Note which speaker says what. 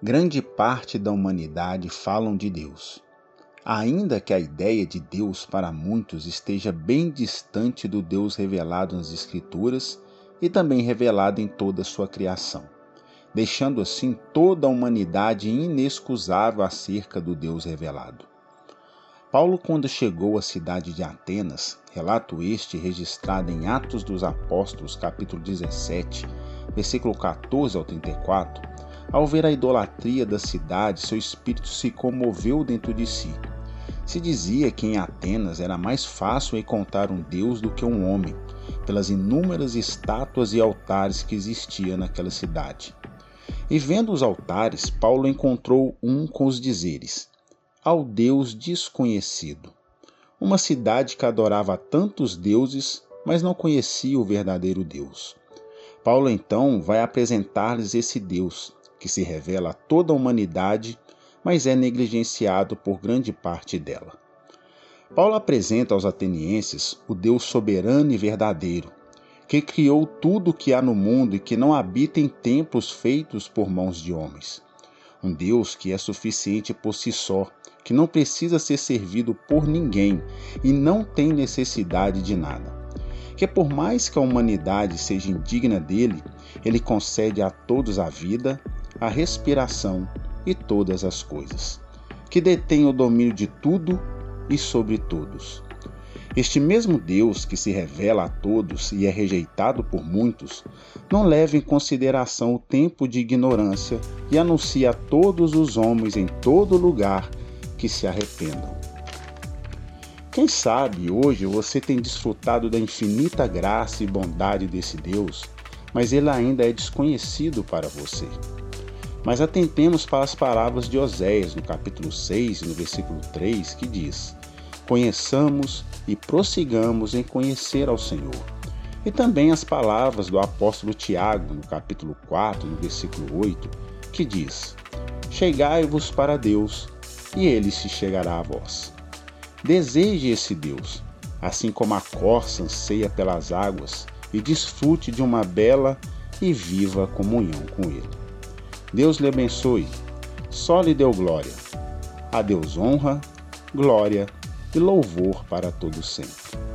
Speaker 1: Grande parte da humanidade falam de Deus. Ainda que a ideia de Deus para muitos esteja bem distante do Deus revelado nas Escrituras e também revelado em toda a sua criação, deixando assim toda a humanidade inexcusável acerca do Deus revelado. Paulo, quando chegou à cidade de Atenas, relato este registrado em Atos dos Apóstolos, capítulo 17, versículo 14 ao 34, ao ver a idolatria da cidade, seu espírito se comoveu dentro de si. Se dizia que em Atenas era mais fácil encontrar um deus do que um homem, pelas inúmeras estátuas e altares que existiam naquela cidade. E vendo os altares, Paulo encontrou um com os dizeres: Ao Deus desconhecido. Uma cidade que adorava tantos deuses, mas não conhecia o verdadeiro Deus. Paulo então vai apresentar-lhes esse Deus, que se revela a toda a humanidade, mas é negligenciado por grande parte dela. Paulo apresenta aos atenienses o Deus soberano e verdadeiro, que criou tudo o que há no mundo e que não habita em templos feitos por mãos de homens. Um Deus que é suficiente por si só, que não precisa ser servido por ninguém e não tem necessidade de nada. Que por mais que a humanidade seja indigna dele, ele concede a todos a vida, a respiração e todas as coisas, que detém o domínio de tudo e sobre todos. Este mesmo Deus que se revela a todos e é rejeitado por muitos, não leva em consideração o tempo de ignorância e anuncia a todos os homens em todo lugar que se arrependam. Quem sabe hoje você tem desfrutado da infinita graça e bondade desse Deus, mas ele ainda é desconhecido para você. Mas atentemos para as palavras de Oséias, no capítulo 6, no versículo 3, que diz: Conheçamos e prossigamos em conhecer ao Senhor. E também as palavras do apóstolo Tiago, no capítulo 4, no versículo 8, que diz: Chegai-vos para Deus, e ele se chegará a vós. Deseje esse Deus, assim como a corça anseia pelas águas, e desfrute de uma bela e viva comunhão com ele. Deus lhe abençoe. Só lhe deu glória. A Deus honra, glória e louvor para todo sempre.